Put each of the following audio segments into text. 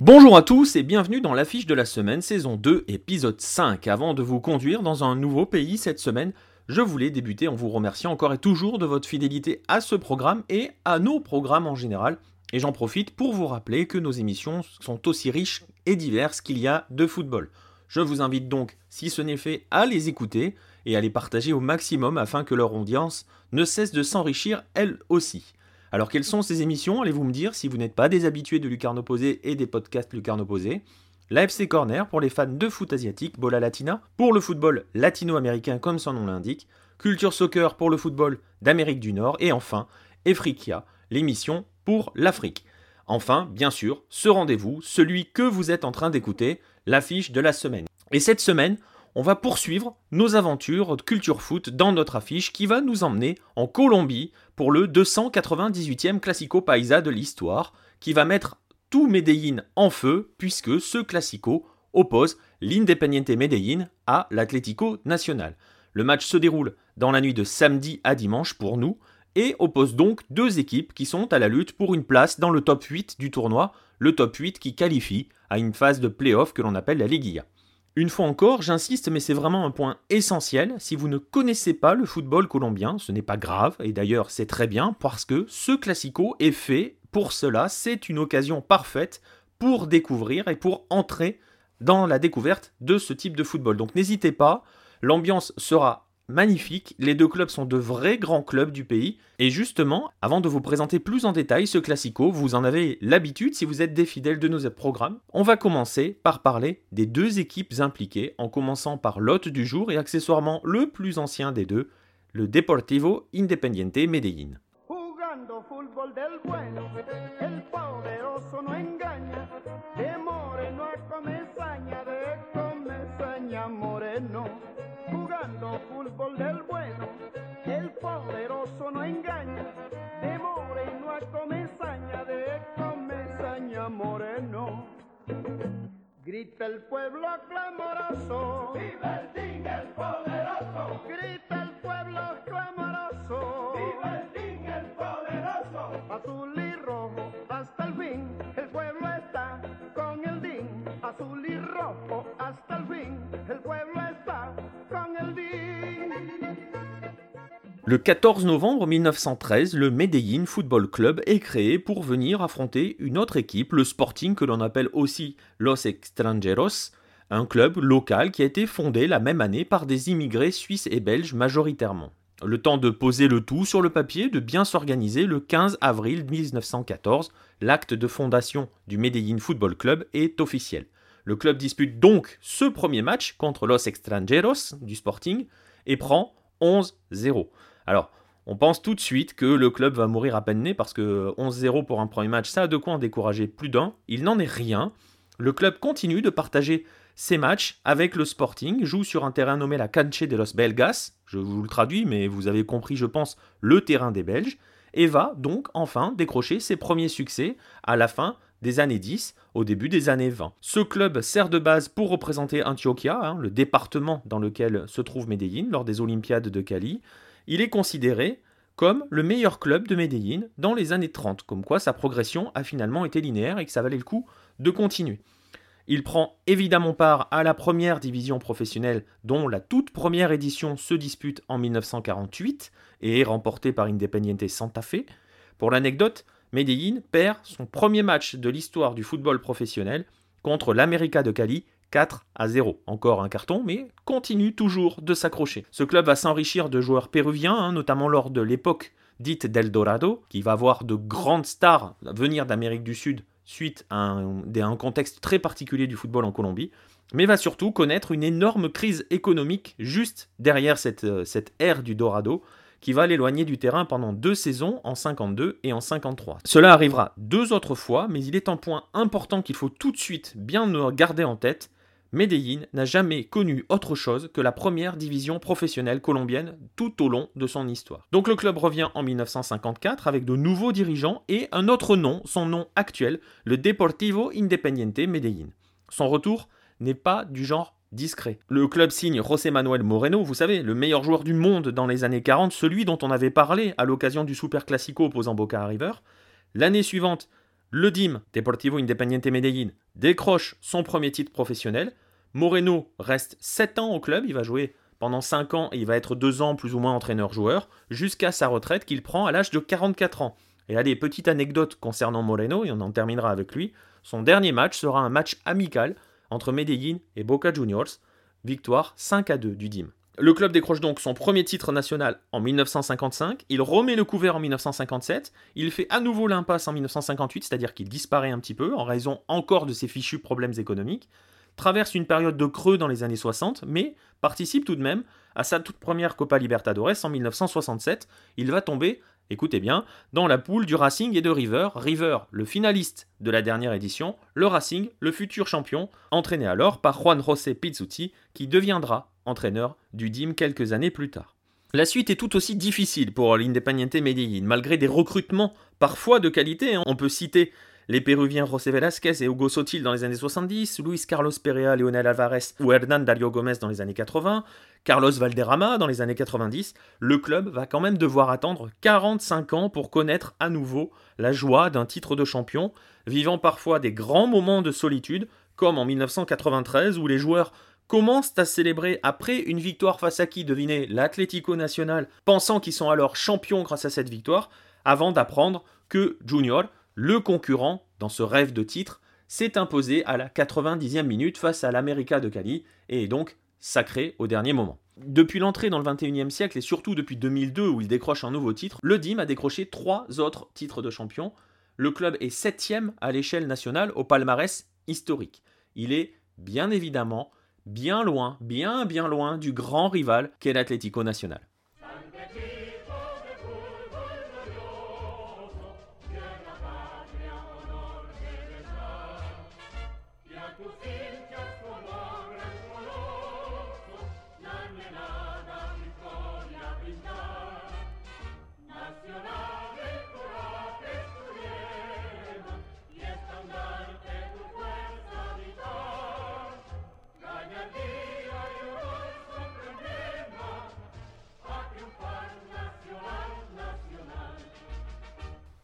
Bonjour à tous et bienvenue dans l'affiche de la semaine saison 2 épisode 5. Avant de vous conduire dans un nouveau pays cette semaine, je voulais débuter en vous remerciant encore et toujours de votre fidélité à ce programme et à nos programmes en général. Et j'en profite pour vous rappeler que nos émissions sont aussi riches et diverses qu'il y a de football. Je vous invite donc, si ce n'est fait, à les écouter et à les partager au maximum afin que leur audience ne cesse de s'enrichir elle aussi. Alors quelles sont ces émissions? Allez-vous me dire si vous n'êtes pas des habitués de Lucarne Opposé et des podcasts Lucarne Opposé L'AFC Corner pour les fans de foot asiatique, Bola Latina, pour le football latino-américain comme son nom l'indique, Culture Soccer pour le football d'Amérique du Nord, et enfin, Efrikia, l'émission pour l'Afrique. Enfin, bien sûr, ce rendez-vous, celui que vous êtes en train d'écouter, l'affiche de la semaine. Et cette semaine, on va poursuivre nos aventures de culture foot dans notre affiche qui va nous emmener en Colombie pour le 298e Classico Paisa de l'histoire, qui va mettre tout Medellín en feu puisque ce Classico oppose l'Independiente Medellín à l'Atlético Nacional. Le match se déroule dans la nuit de samedi à dimanche pour nous et oppose donc deux équipes qui sont à la lutte pour une place dans le top 8 du tournoi, le top 8 qui qualifie à une phase de play-off que l'on appelle la Liguilla. Une fois encore, j'insiste, mais c'est vraiment un point essentiel. Si vous ne connaissez pas le football colombien, ce n'est pas grave, et d'ailleurs c'est très bien, parce que ce classico est fait pour cela. C'est une occasion parfaite pour découvrir et pour entrer dans la découverte de ce type de football. Donc n'hésitez pas, l'ambiance sera magnifique. Les deux clubs sont de vrais grands clubs du pays. Et justement, avant de vous présenter plus en détail ce classico, vous en avez l'habitude si vous êtes des fidèles de nos programmes. On va commencer par parler des deux équipes impliquées, en commençant par l'hôte du jour et accessoirement le plus ancien des deux, le Deportivo Independiente Medellín. Pueblo clamoroso, Le 14 novembre 1913, le Medellín Football Club est créé pour venir affronter une autre équipe, le Sporting que l'on appelle aussi Los Extranjeros, un club local qui a été fondé la même année par des immigrés suisses et belges majoritairement. Le temps de poser le tout sur le papier, de bien s'organiser, le 15 avril 1914, l'acte de fondation du Medellín Football Club est officiel. Le club dispute donc ce premier match contre Los Extranjeros du Sporting et prend 11-0. Alors, on pense tout de suite que le club va mourir à peine né parce que 11-0 pour un premier match, ça a de quoi en décourager plus d'un. Il n'en est rien. Le club continue de partager ses matchs avec le Sporting, joue sur un terrain nommé la Canche de los Belgas, je vous le traduis, mais vous avez compris, je pense, le terrain des Belges, et va donc enfin décrocher ses premiers succès à la fin des années 10, au début des années 20. Ce club sert de base pour représenter Antioquia, hein, le département dans lequel se trouve Medellín lors des Olympiades de Cali il est considéré comme le meilleur club de Medellín dans les années 30, comme quoi sa progression a finalement été linéaire et que ça valait le coup de continuer. Il prend évidemment part à la première division professionnelle dont la toute première édition se dispute en 1948 et est remportée par Independiente Santa Fe. Pour l'anecdote, Medellín perd son premier match de l'histoire du football professionnel contre l'América de Cali 4 à 0. Encore un carton, mais continue toujours de s'accrocher. Ce club va s'enrichir de joueurs péruviens, hein, notamment lors de l'époque dite d'Eldorado, qui va voir de grandes stars venir d'Amérique du Sud suite à un, contexte très particulier du football en Colombie, mais va surtout connaître une énorme crise économique juste derrière cette, euh, cette ère du Dorado, qui va l'éloigner du terrain pendant deux saisons en 52 et en 53. Cela arrivera deux autres fois, mais il est un point important qu'il faut tout de suite bien garder en tête, Medellín n'a jamais connu autre chose que la première division professionnelle colombienne tout au long de son histoire. Donc le club revient en 1954 avec de nouveaux dirigeants et un autre nom, son nom actuel, le Deportivo Independiente Medellín. Son retour n'est pas du genre discret. Le club signe José Manuel Moreno, vous savez, le meilleur joueur du monde dans les années 40, celui dont on avait parlé à l'occasion du Super Classico opposant Boca River. L'année suivante, Le DIM, Deportivo Independiente Medellín, décroche son premier titre professionnel. Moreno reste 7 ans au club, il va jouer pendant 5 ans et il va être 2 ans plus ou moins entraîneur-joueur, jusqu'à sa retraite qu'il prend à l'âge de 44 ans. Et allez, petite anecdote concernant Moreno, et on en terminera avec lui. Son dernier match sera un match amical entre Medellín et Boca Juniors, victoire 5 à 2 du DIM. Le club décroche donc son premier titre national en 1955, il remet le couvert en 1957, il fait à nouveau l'impasse en 1958, c'est-à-dire qu'il disparaît un petit peu en raison encore de ses fichus problèmes économiques, traverse une période de creux dans les années 60, mais participe tout de même à sa toute première Copa Libertadores en 1967. Il va tomber, écoutez bien, dans la poule du Racing et de River. River, le finaliste de la dernière édition, le Racing, le futur champion, entraîné alors par Juan José Pizzuti, qui deviendra entraîneur du DIM quelques années plus tard. La suite est tout aussi difficile pour l'Independiente Medellín, malgré des recrutements parfois de qualité. Hein. On peut citer les Péruviens José Velázquez et Hugo Sotil dans les années 70, Luis Carlos Perea, Leonel Alvarez ou Hernan Dario Gomez dans les années 80, Carlos Valderrama dans les années 90, le club va quand même devoir attendre 45 ans pour connaître à nouveau la joie d'un titre de champion, vivant parfois des grands moments de solitude, comme en 1993 où les joueurs commencent à célébrer après une victoire face à qui, devinez, l'Atlético Nacional, pensant qu'ils sont alors champions grâce à cette victoire, avant d'apprendre que Junior, le concurrent, dans ce rêve de titre, s'est imposé à la 90e minute face à l'América de Cali et est donc sacré au dernier moment. Depuis l'entrée dans le 21e siècle et surtout depuis 2002 où il décroche un nouveau titre, le DIM a décroché trois autres titres de champion. Le club est septième à l'échelle nationale au palmarès historique. Il est bien évidemment bien loin, bien bien loin du grand rival qu'est l'Atlético Nacional.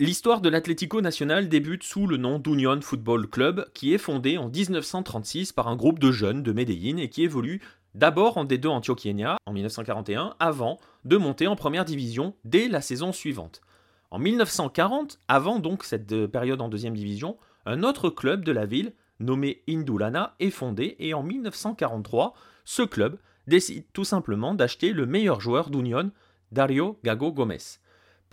L'histoire de l'Atlético Nacional débute sous le nom d'Union Football Club, qui est fondé en 1936 par un groupe de jeunes de Medellín et qui évolue d'abord en D2 Antioquienia en 1941 avant de monter en première division dès la saison suivante. En 1940, avant donc cette euh, période en deuxième division, un autre club de la ville, nommé Indulana, est fondé et en 1943, ce club décide tout simplement d'acheter le meilleur joueur d'Union, Dario Gago Gomez.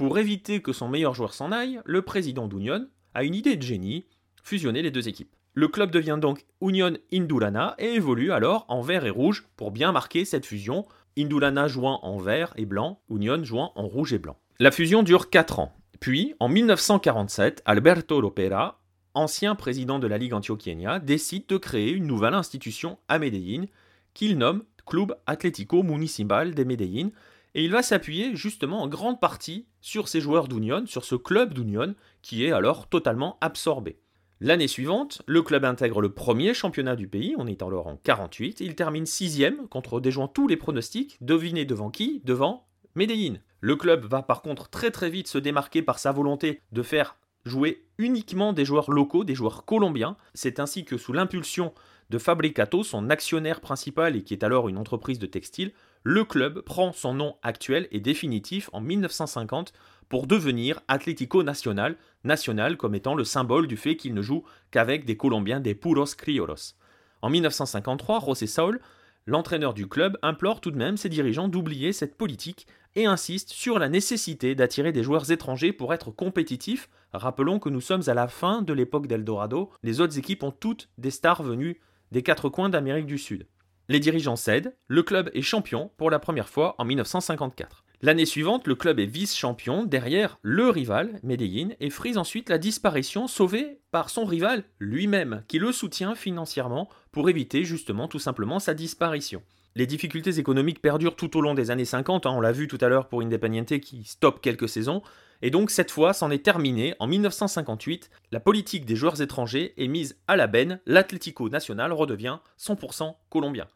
Pour éviter que son meilleur joueur s'en aille, le président d'Union a une idée de génie, fusionner les deux équipes. Le club devient donc Union Indulana et évolue alors en vert et rouge pour bien marquer cette fusion, Indulana jouant en vert et blanc, Union jouant en rouge et blanc. La fusion dure 4 ans. Puis, en 1947, Alberto Lopera, ancien président de la Ligue Antioquienia, décide de créer une nouvelle institution à Medellín qu'il nomme Club Atlético Municipal de Medellín, et il va s'appuyer justement en grande partie sur ces joueurs d'Union, sur ce club d'Union, qui est alors totalement absorbé. L'année suivante, le club intègre le premier championnat du pays, on est alors en 48, il termine sixième contre déjouant tous les pronostics, devinez devant qui? Devant Medellín. Le club va par contre très très vite se démarquer par sa volonté de faire jouer uniquement des joueurs locaux, des joueurs colombiens. C'est ainsi que sous l'impulsion de Fabricato, son actionnaire principal et qui est alors une entreprise de textile, le club prend son nom actuel et définitif en 1950 pour devenir Atlético Nacional, national comme étant le symbole du fait qu'il ne joue qu'avec des Colombiens des puros criollos. En 1953, José Saul, l'entraîneur du club, implore tout de même ses dirigeants d'oublier cette politique et insiste sur la nécessité d'attirer des joueurs étrangers pour être compétitifs. Rappelons que nous sommes à la fin de l'époque d'Eldorado, les autres équipes ont toutes des stars venues des quatre coins d'Amérique du Sud. Les dirigeants cèdent, le club est champion pour la première fois en 1954. L'année suivante, le club est vice-champion derrière le rival, Medellín, et frise ensuite la disparition sauvée par son rival lui-même, qui le soutient financièrement pour éviter justement tout simplement sa disparition. Les difficultés économiques perdurent tout au long des années 50, hein, on l'a vu tout à l'heure pour Independiente qui stoppe quelques saisons, et donc cette fois c'en est terminé. En 1958, la politique des joueurs étrangers est mise à la benne, l'Atlético Nacional redevient 100% colombien.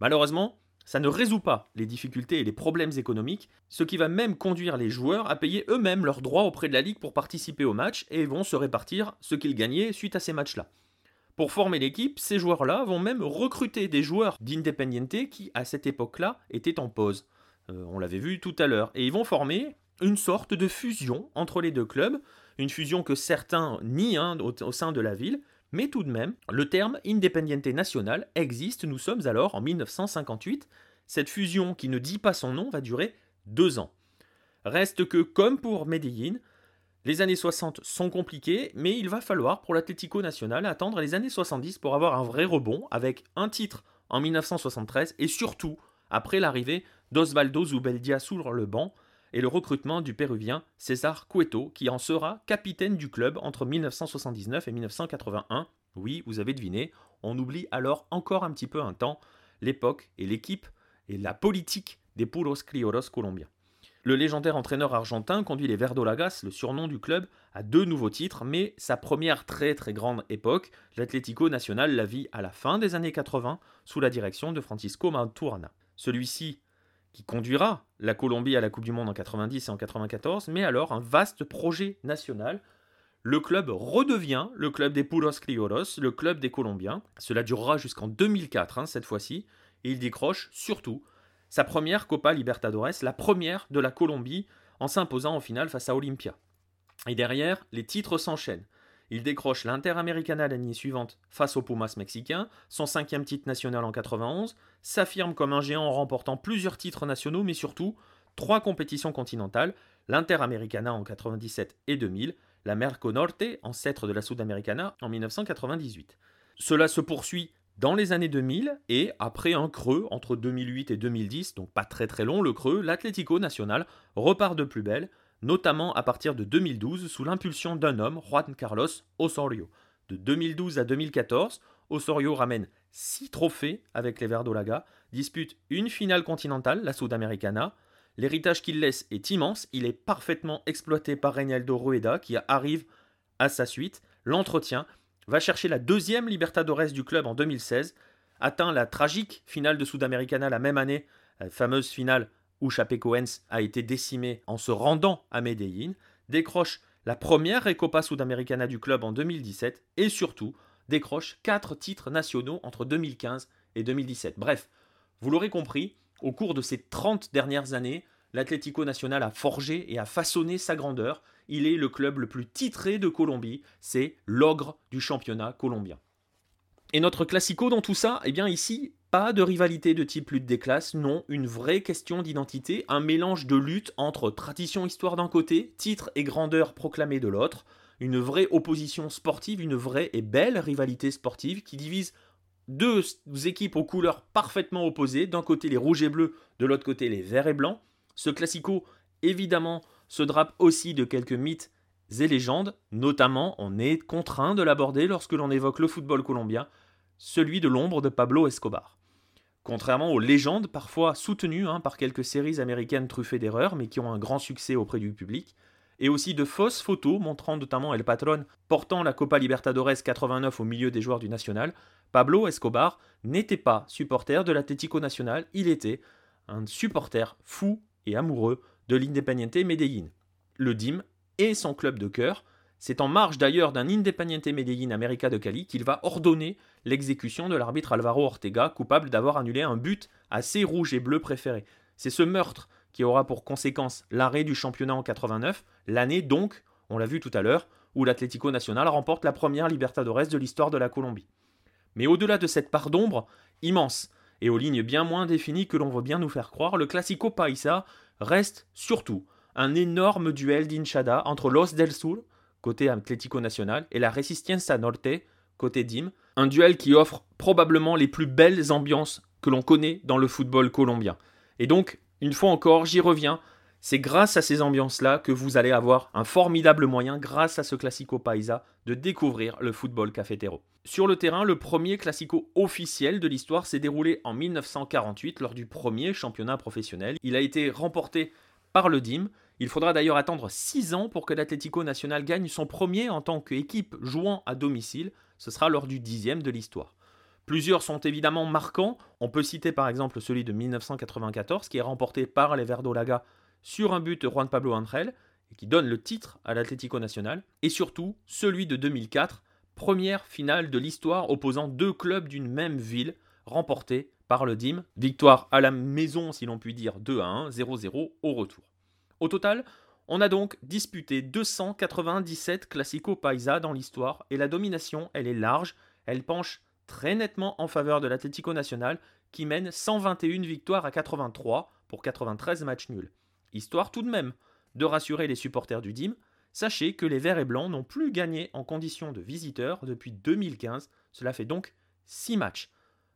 Malheureusement, ça ne résout pas les difficultés et les problèmes économiques, ce qui va même conduire les joueurs à payer eux-mêmes leurs droits auprès de la Ligue pour participer au match et vont se répartir ce qu'ils gagnaient suite à ces matchs-là. Pour former l'équipe, ces joueurs-là vont même recruter des joueurs d'Independiente qui, à cette époque-là, étaient en pause. Euh, on l'avait vu tout à l'heure. Et ils vont former une sorte de fusion entre les deux clubs, une fusion que certains nient hein, au, au sein de la ville, mais tout de même, le terme Independiente Nacional existe, nous sommes alors en 1958. Cette fusion qui ne dit pas son nom va durer deux ans. Reste que, comme pour Medellín, les années 60 sont compliquées, mais il va falloir pour l'Atlético Nacional attendre les années 70 pour avoir un vrai rebond avec un titre en 1973 et surtout après l'arrivée d'Osvaldo Zubeldia sur le banc et le recrutement du péruvien César Cueto qui en sera capitaine du club entre 1979 et 1981. Oui, vous avez deviné, on oublie alors encore un petit peu un temps l'époque et l'équipe et la politique des Puros Criollos colombiens. Le légendaire entraîneur argentin conduit les Verdolagas, le surnom du club, à deux nouveaux titres, mais sa première très très grande époque, l'Atlético Nacional la vit à la fin des années 80 sous la direction de Francisco Maturana. Celui-ci qui conduira la Colombie à la Coupe du Monde en 90 et en 94, mais alors un vaste projet national. Le club redevient le club des Puros Criollos, le club des Colombiens. Cela durera jusqu'en 2004 hein, cette fois-ci, et il décroche surtout sa première Copa Libertadores, la première de la Colombie, en s'imposant en finale face à Olimpia. Et derrière, les titres s'enchaînent. Il décroche l'Interamericana l'année suivante face aux Pumas mexicains, son cinquième titre national en 91, s'affirme comme un géant en remportant plusieurs titres nationaux, mais surtout trois compétitions continentales, l'Interamericana en 97 et 2000, la Merco Norte, ancêtre de la Sudamericana, en 1998. Cela se poursuit dans les années 2000 et après un creux entre 2008 et 2010, donc pas très très long le creux, l'Atlético Nacional repart de plus belle, notamment à partir de 2012 sous l'impulsion d'un homme, Juan Carlos Osorio. De 2012 à 2014, Osorio ramène 6 trophées avec les Verdolaga, dispute une finale continentale, la Sudamericana. L'héritage qu'il laisse est immense, il est parfaitement exploité par Reinaldo Rueda qui arrive à sa suite, l'entretien va chercher la deuxième Libertadores du club en 2016, atteint la tragique finale de Sudamericana la même année, la fameuse finale où Chapecoense a été décimé en se rendant à Medellín, décroche la première Recopa Sudamericana du club en 2017 et surtout décroche quatre titres nationaux entre 2015 et 2017. Bref, vous l'aurez compris, au cours de ces 30 dernières années, l'Atlético Nacional a forgé et a façonné sa grandeur il est le club le plus titré de Colombie, c'est l'ogre du championnat colombien. Et notre classico dans tout ça, eh bien ici, pas de rivalité de type lutte des classes, non, une vraie question d'identité, un mélange de lutte entre tradition histoire d'un côté, titre et grandeur proclamés de l'autre, une vraie opposition sportive, une vraie et belle rivalité sportive qui divise deux équipes aux couleurs parfaitement opposées, d'un côté les rouges et bleus, de l'autre côté les verts et blancs. Ce classico, évidemment, se drape aussi de quelques mythes et légendes, notamment on est contraint de l'aborder lorsque l'on évoque le football colombien, celui de l'ombre de Pablo Escobar. Contrairement aux légendes, parfois soutenues hein, par quelques séries américaines truffées d'erreurs, mais qui ont un grand succès auprès du public, et aussi de fausses photos montrant notamment El Patron portant la Copa Libertadores 89 au milieu des joueurs du National, Pablo Escobar n'était pas supporter de l'Atlético Nacional, il était un supporter fou et amoureux de l'Independiente Medellín. Le DIM est son club de cœur. C'est en marge d'ailleurs d'un Independiente Medellín América de Cali qu'il va ordonner l'exécution de l'arbitre Alvaro Ortega, coupable d'avoir annulé un but à ses rouges et bleus préférés. C'est ce meurtre qui aura pour conséquence l'arrêt du championnat en 89, l'année donc, on l'a vu tout à l'heure, où l'Atlético Nacional remporte la première Libertadores de l'histoire de la Colombie. Mais au-delà de cette part d'ombre immense, et aux lignes bien moins définies que l'on veut bien nous faire croire, le Classico Paisa reste surtout un énorme duel d'Inchada entre Los del Sur, côté Atlético Nacional, et la Resistencia Norte, côté DIM, un duel qui offre probablement les plus belles ambiances que l'on connaît dans le football colombien. Et donc, une fois encore, j'y reviens, c'est grâce à ces ambiances-là que vous allez avoir un formidable moyen, grâce à ce Classico Paisa, de découvrir le football cafetero. Sur le terrain, le premier Classico officiel de l'histoire s'est déroulé en 1948 lors du premier championnat professionnel. Il a été remporté par le DIM. Il faudra d'ailleurs attendre 6 ans pour que l'Atlético Nacional gagne son premier en tant qu'équipe jouant à domicile. Ce sera lors du dixième de l'histoire. Plusieurs sont évidemment marquants. On peut citer par exemple celui de 1994 qui est remporté par les Verdolaga sur un but de Juan Pablo Angel et qui donne le titre à l'Atlético Nacional. Et surtout celui de 2004, première finale de l'histoire opposant deux clubs d'une même ville, remportée par le DIM. Victoire à la maison si l'on peut dire 2 à 1, 0-0 au retour. Au total, on a donc disputé 297 Classico Paisa dans l'histoire et la domination, elle est large, elle penche très nettement en faveur de l'Atlético Nacional qui mène 121 victoires à 83 pour 93 matchs nuls. Histoire tout de même de rassurer les supporters du DIM, sachez que les Verts et Blancs n'ont plus gagné en condition de visiteurs depuis 2015, cela fait donc 6 matchs.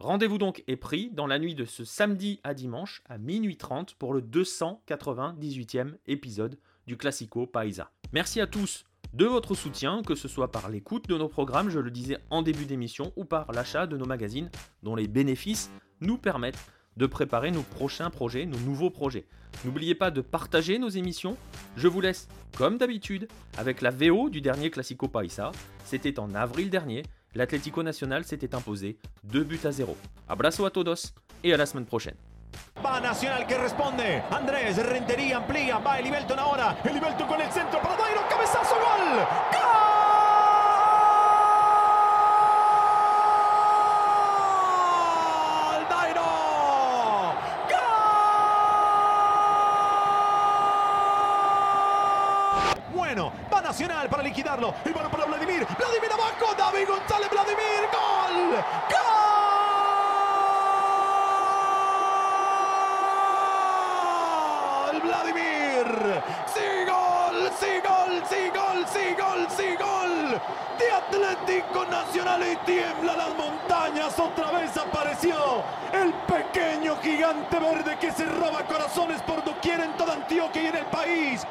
Rendez-vous donc est pris dans la nuit de ce samedi à dimanche à minuit 30 pour le 298e épisode du Classico Paisa. Merci à tous de votre soutien, que ce soit par l'écoute de nos programmes, je le disais en début d'émission, ou par l'achat de nos magazines dont les bénéfices nous permettent de préparer nos prochains projets, nos nouveaux projets. N'oubliez pas de partager nos émissions. Je vous laisse, comme d'habitude, avec la VO du dernier Classico Paisa. C'était en avril dernier. L'Atlético Nacional s'était imposé 2 buts à 0. Abrazo a todos et à la semaine prochaine. Va Nacional que responde. Andrés Rentería amplía. Va Elivelton ahora. Elivelton con el centro para Dairo. Cabezazo. Gol. Bueno, va Nacional para liquidarlo. El balón para Vladimir. Vladimir abajo. David González. Vladimir. ¡Gol! ¡Gol! Vladimir. Sí, gol, sí, gol, sí, gol, sí, gol, sí, gol. De Atlético Nacional y tiembla las montañas. Otra vez apareció el pequeño gigante verde que se roba corazones por doquier en toda Antioquia y en el país.